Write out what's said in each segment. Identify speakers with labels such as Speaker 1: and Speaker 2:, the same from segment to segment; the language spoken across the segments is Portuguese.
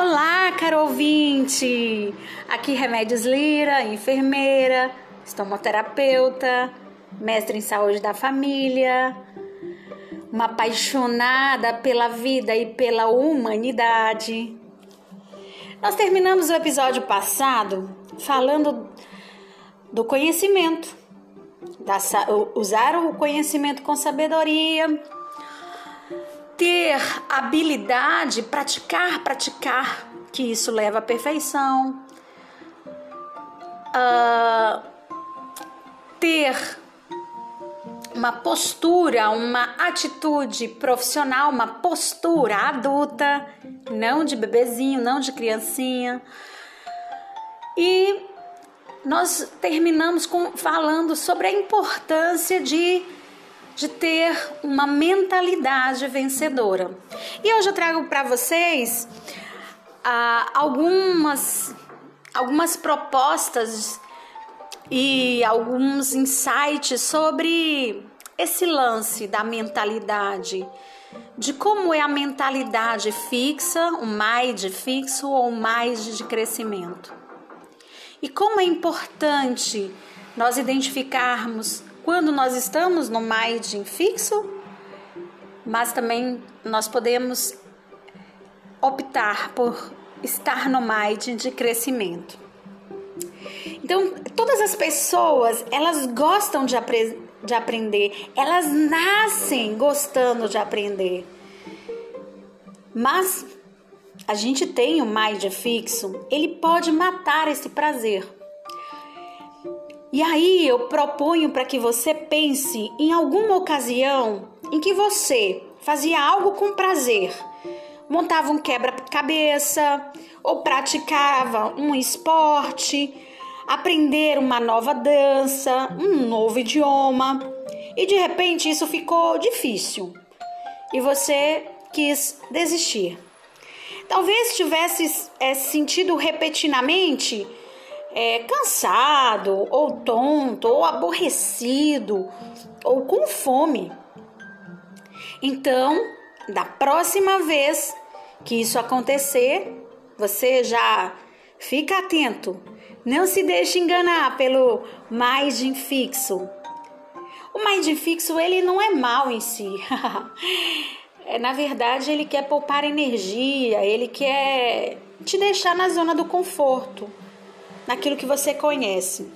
Speaker 1: Olá, caro ouvinte! Aqui Remédios Lira, enfermeira, estomoterapeuta, mestre em saúde da família, uma apaixonada pela vida e pela humanidade. Nós terminamos o episódio passado falando do conhecimento, da, usar o conhecimento com sabedoria ter habilidade, praticar, praticar, que isso leva à perfeição. Uh, ter uma postura, uma atitude profissional, uma postura adulta, não de bebezinho, não de criancinha. E nós terminamos com, falando sobre a importância de de ter uma mentalidade vencedora. E hoje eu trago para vocês ah, algumas, algumas propostas e alguns insights sobre esse lance da mentalidade, de como é a mentalidade fixa, o mind fixo ou mind de crescimento. E como é importante nós identificarmos quando nós estamos no mind fixo, mas também nós podemos optar por estar no mind de crescimento. Então, todas as pessoas, elas gostam de, apre de aprender, elas nascem gostando de aprender. Mas a gente tem o mind fixo, ele pode matar esse prazer. E aí eu proponho para que você pense em alguma ocasião em que você fazia algo com prazer, montava um quebra-cabeça ou praticava um esporte, aprender uma nova dança, um novo idioma, e de repente isso ficou difícil. E você quis desistir. Talvez tivesse é, sentido repetidamente é, cansado, ou tonto, ou aborrecido, ou com fome. Então, da próxima vez que isso acontecer, você já fica atento. Não se deixe enganar pelo mind fixo. O mind fixo ele não é mal em si. é, na verdade, ele quer poupar energia, ele quer te deixar na zona do conforto naquilo que você conhece.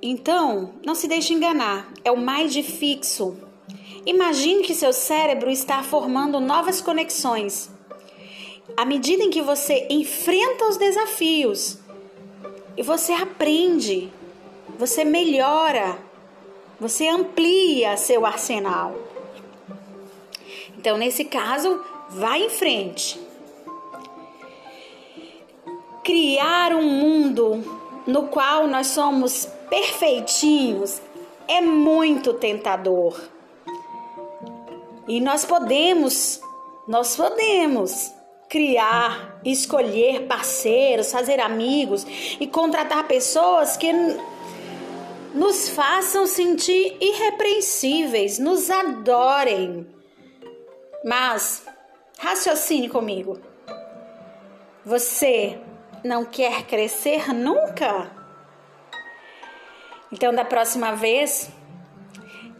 Speaker 1: Então, não se deixe enganar, é o mais fixo. Imagine que seu cérebro está formando novas conexões. À medida em que você enfrenta os desafios e você aprende, você melhora, você amplia seu arsenal. Então, nesse caso, vá em frente criar um mundo no qual nós somos perfeitinhos é muito tentador. E nós podemos, nós podemos criar, escolher parceiros, fazer amigos e contratar pessoas que nos façam sentir irrepreensíveis, nos adorem. Mas raciocine comigo. Você não quer crescer nunca? Então, da próxima vez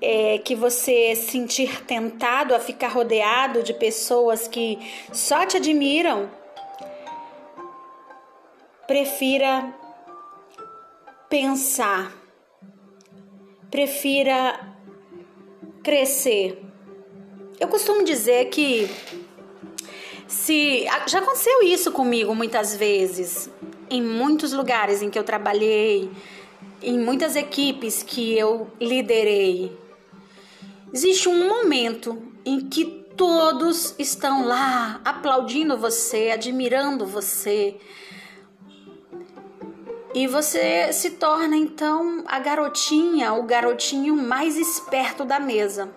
Speaker 1: é, que você sentir tentado a ficar rodeado de pessoas que só te admiram, prefira pensar, prefira crescer. Eu costumo dizer que se já aconteceu isso comigo muitas vezes, em muitos lugares em que eu trabalhei, em muitas equipes que eu liderei. Existe um momento em que todos estão lá aplaudindo você, admirando você. E você se torna então a garotinha, o garotinho mais esperto da mesa.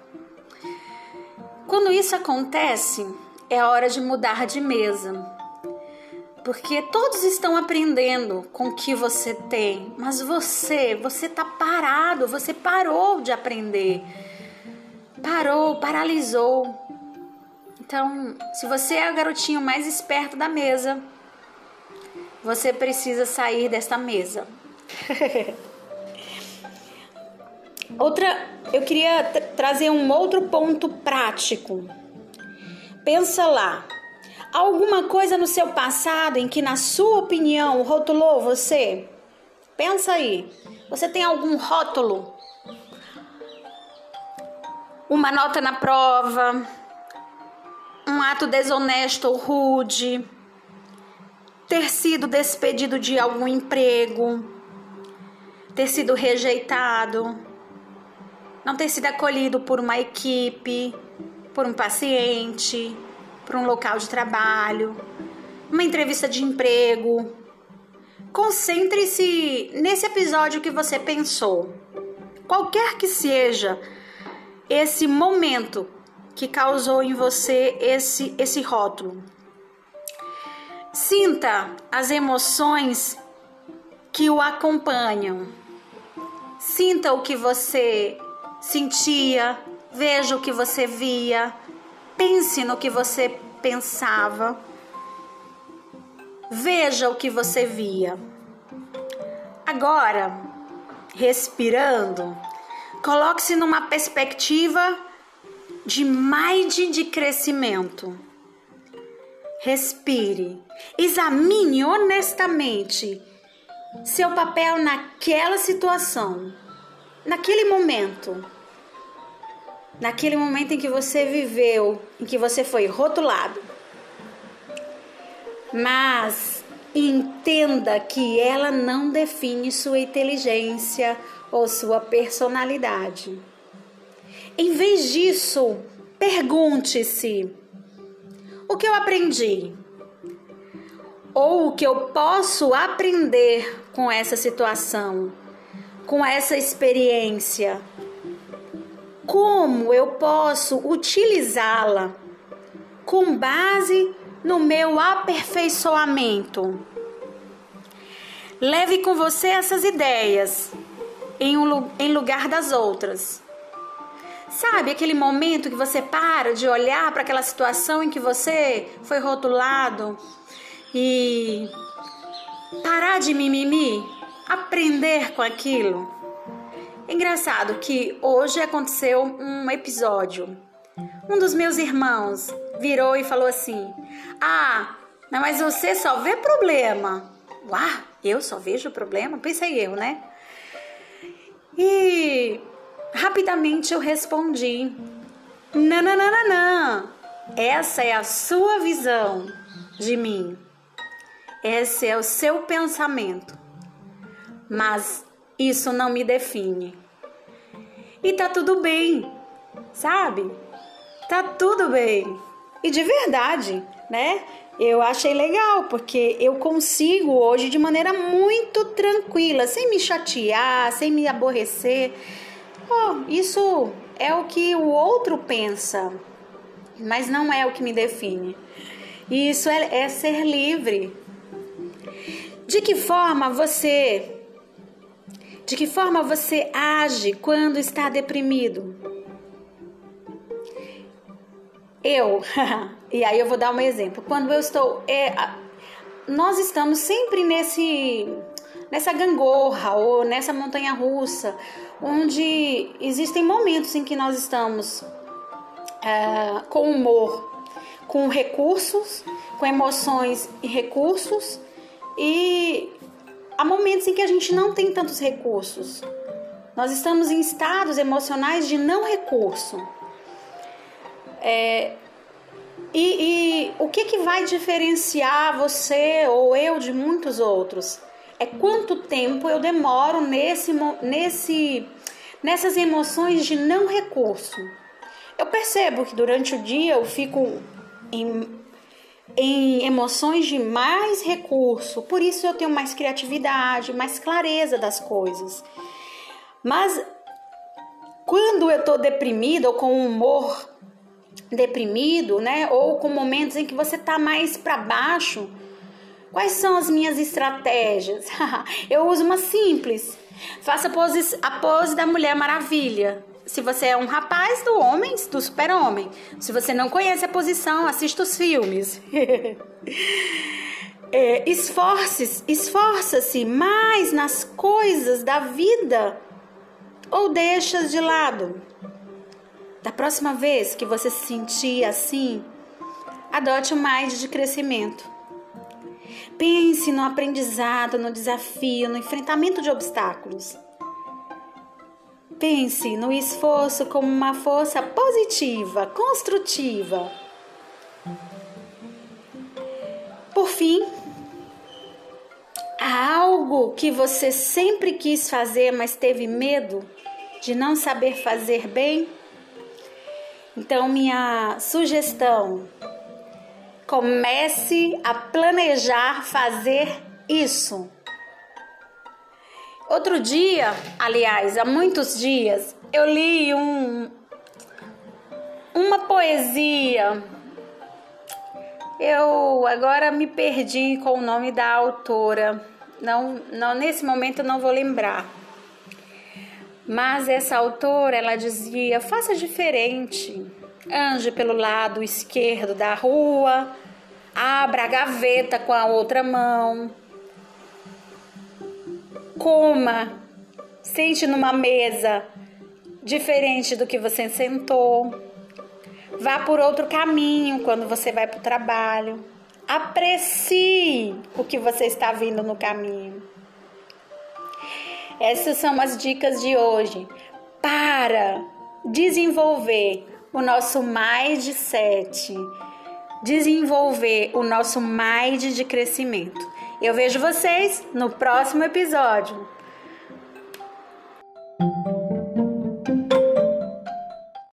Speaker 1: Quando isso acontece, é hora de mudar de mesa. Porque todos estão aprendendo com o que você tem, mas você, você tá parado, você parou de aprender. Parou, paralisou. Então, se você é o garotinho mais esperto da mesa, você precisa sair desta mesa. Outra, eu queria trazer um outro ponto prático. Pensa lá, alguma coisa no seu passado em que, na sua opinião, rotulou você? Pensa aí. Você tem algum rótulo? Uma nota na prova, um ato desonesto ou rude, ter sido despedido de algum emprego, ter sido rejeitado, não ter sido acolhido por uma equipe, por um paciente, por um local de trabalho, uma entrevista de emprego. Concentre-se nesse episódio que você pensou. Qualquer que seja esse momento que causou em você esse esse rótulo. Sinta as emoções que o acompanham. Sinta o que você sentia, veja o que você via, pense no que você pensava, veja o que você via. Agora, respirando, coloque-se numa perspectiva de mind de crescimento. Respire, examine honestamente seu papel naquela situação, naquele momento naquele momento em que você viveu, em que você foi rotulado. Mas entenda que ela não define sua inteligência ou sua personalidade. Em vez disso, pergunte-se: o que eu aprendi? Ou o que eu posso aprender com essa situação, com essa experiência? Como eu posso utilizá-la com base no meu aperfeiçoamento. Leve com você essas ideias em, um, em lugar das outras. Sabe aquele momento que você para de olhar para aquela situação em que você foi rotulado e parar de mimimi, aprender com aquilo? Engraçado que hoje aconteceu um episódio. Um dos meus irmãos virou e falou assim: Ah, mas você só vê problema. Uau, eu só vejo problema? Pensei eu, né? E rapidamente eu respondi: não. Essa é a sua visão de mim. Esse é o seu pensamento. Mas isso não me define. E tá tudo bem, sabe? Tá tudo bem. E de verdade, né? Eu achei legal, porque eu consigo hoje de maneira muito tranquila, sem me chatear, sem me aborrecer. Oh, isso é o que o outro pensa, mas não é o que me define. E isso é, é ser livre. De que forma você de que forma você age quando está deprimido? Eu, e aí eu vou dar um exemplo. Quando eu estou. É, nós estamos sempre nesse nessa gangorra ou nessa montanha russa, onde existem momentos em que nós estamos é, com humor, com recursos, com emoções e recursos, e há momentos em que a gente não tem tantos recursos. Nós estamos em estados emocionais de não recurso. É, e, e, o que, que vai diferenciar você ou eu de muitos outros? É quanto tempo eu demoro nesse, nesse, nessas emoções de não recurso. Eu percebo que durante o dia eu fico em em emoções de mais recurso, por isso eu tenho mais criatividade, mais clareza das coisas. Mas quando eu estou deprimida ou com um humor deprimido, né, ou com momentos em que você está mais para baixo, quais são as minhas estratégias? eu uso uma simples. Faça a pose, a pose da Mulher Maravilha. Se você é um rapaz do homem, do super-homem. Se você não conhece a posição, assista os filmes. é, esforce, esforça-se mais nas coisas da vida ou deixas de lado. Da próxima vez que você se sentir assim, adote um mais de crescimento. Pense no aprendizado, no desafio, no enfrentamento de obstáculos. Pense no esforço como uma força positiva, construtiva. Por fim, há algo que você sempre quis fazer, mas teve medo de não saber fazer bem? Então, minha sugestão: comece a planejar fazer isso. Outro dia, aliás, há muitos dias, eu li um, uma poesia. Eu agora me perdi com o nome da autora. Não, não nesse momento eu não vou lembrar. Mas essa autora, ela dizia: "Faça diferente. Ande pelo lado esquerdo da rua, abra a gaveta com a outra mão, coma, sente numa mesa diferente do que você sentou. Vá por outro caminho quando você vai para o trabalho. Aprecie o que você está vendo no caminho. Essas são as dicas de hoje para desenvolver o nosso sete, desenvolver o nosso mais de crescimento. Eu vejo vocês no próximo episódio.